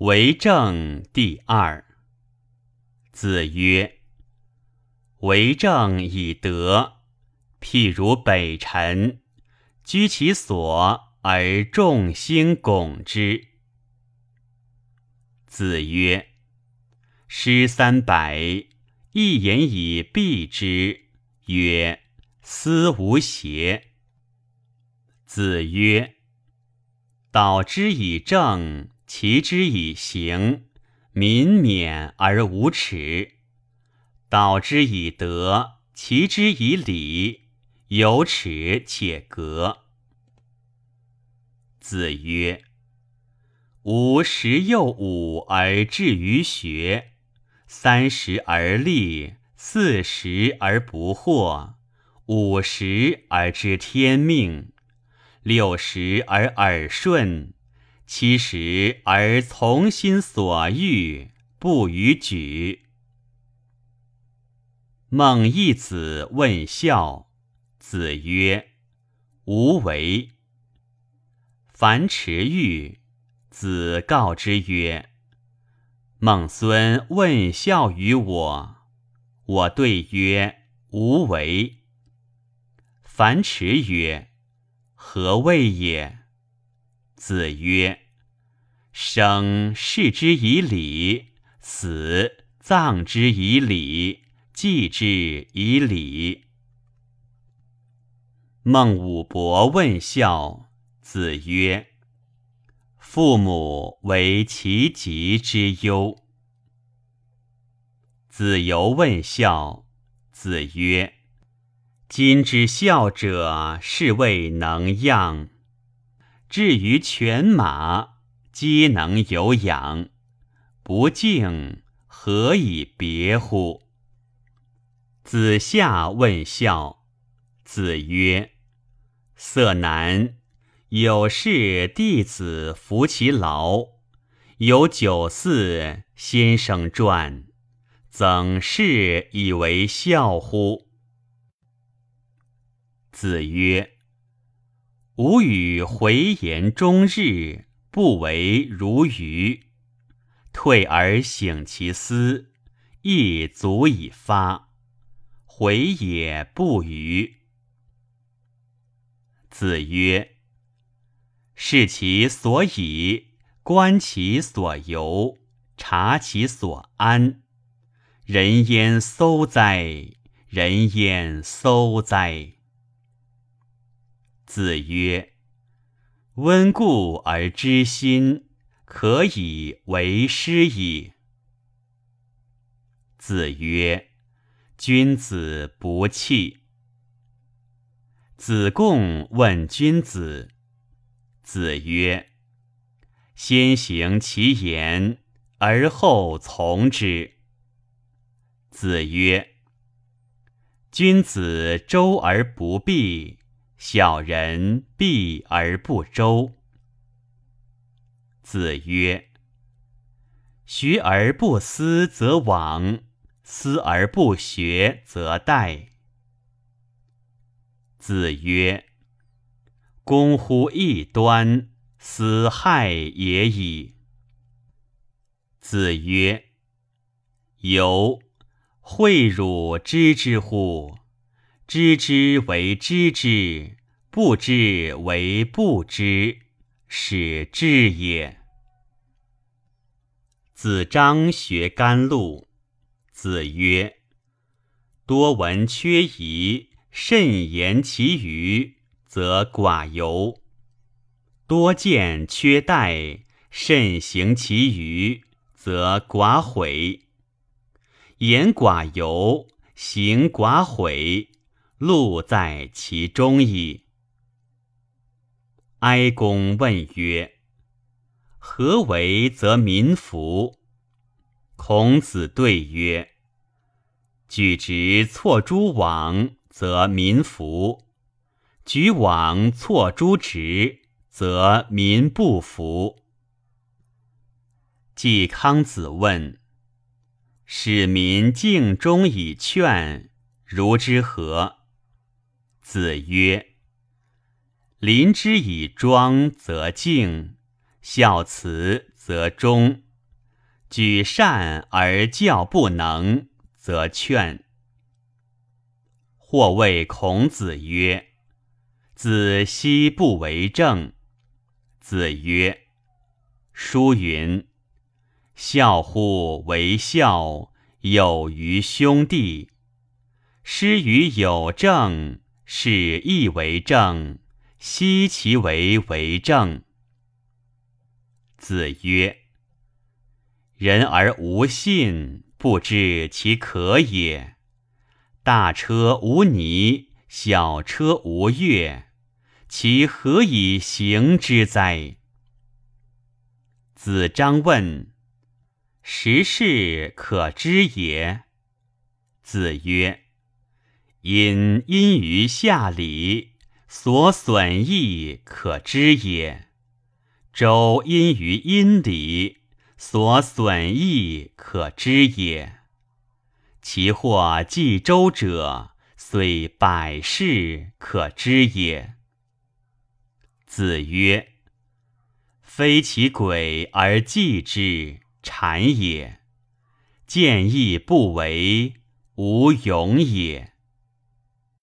为政第二。子曰：“为政以德，譬如北辰，居其所而众星拱之。”子曰：“诗三百，一言以蔽之，曰：思无邪。”子曰：“导之以政，齐之以刑，民免而无耻；导之以德，齐之以礼，有耻且格。”子曰：“吾十有五而志于学，三十而立，四十而不惑，五十而知天命。”六十而耳顺，七十而从心所欲，不逾矩。孟义子问孝，子曰：“无为。”樊迟欲，子告之曰：“孟孙问孝于我，我对曰：无为。”樊迟曰。何谓也？子曰：“生视之以礼，死葬之以礼，祭之以礼。”孟武伯问孝，子曰：“父母为其疾之忧。”子游问孝，子曰。今之孝者，是谓能养；至于犬马，皆能有养。不敬，何以别乎？子夏问孝，子曰：“色难，有事弟子服其劳；有酒肆，先生传，曾是以为孝乎？”子曰：“吾与回言终日，不为如愚。退而省其思，亦足以发。回也不愚。”子曰：“视其所以，观其所由，察其所安。人焉廋哉！人焉廋哉！”子曰：“温故而知新，可以为师矣。”子曰：“君子不器。”子贡问君子。子曰：“先行其言，而后从之。”子曰：“君子周而不避。”小人避而不周。子曰：“学而不思则罔，思而不学则殆。”子曰：“攻乎异端，斯害也已。”子曰：“由，诲汝知之乎？”知之为知之，不知为不知，是知也。子张学甘露。子曰：“多闻缺仪，慎言其余，则寡尤；多见缺待，慎行其余，则寡悔。言寡尤，行寡悔。”路在其中矣。哀公问曰：“何为则民服？”孔子对曰：“举直错诸枉，则民服；举枉错诸直，则民不服。”季康子问：“使民敬忠以劝，如之何？”子曰：“临之以庄则敬，孝慈则忠，举善而教不能，则劝。或谓孔子曰：“子奚不为政？”子曰：“书云：‘孝乎为孝，有于兄弟。’师于有政，是亦为政。奚其为为政？”子曰：“人而无信，不知其可也。大车无泥，小车无月，其何以行之哉？”子张问：“时事可知也？”子曰：“因因于下礼，所损益可知也。”周因于阴礼，所损益可知也。其或继周者，虽百世可知也。子曰：“非其鬼而祭之，谄也；见义不为，无勇也。”